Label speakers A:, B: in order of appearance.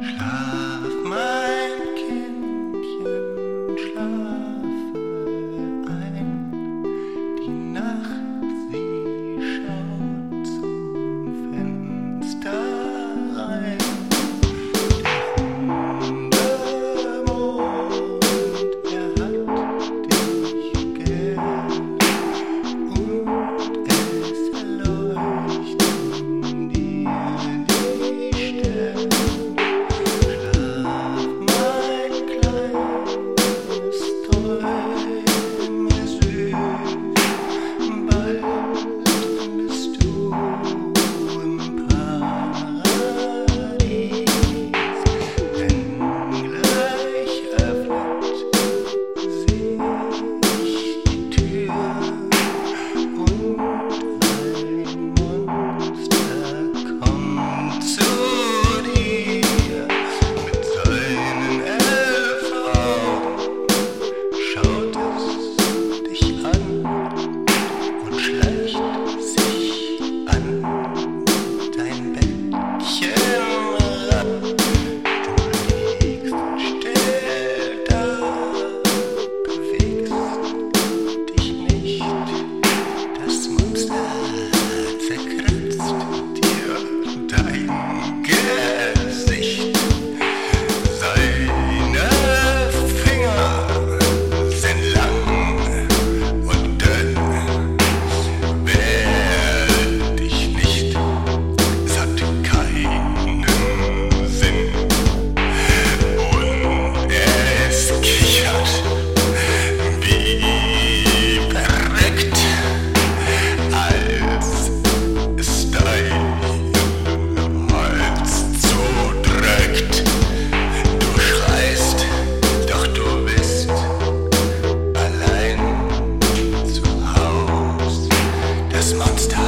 A: Schlaf, Das Monster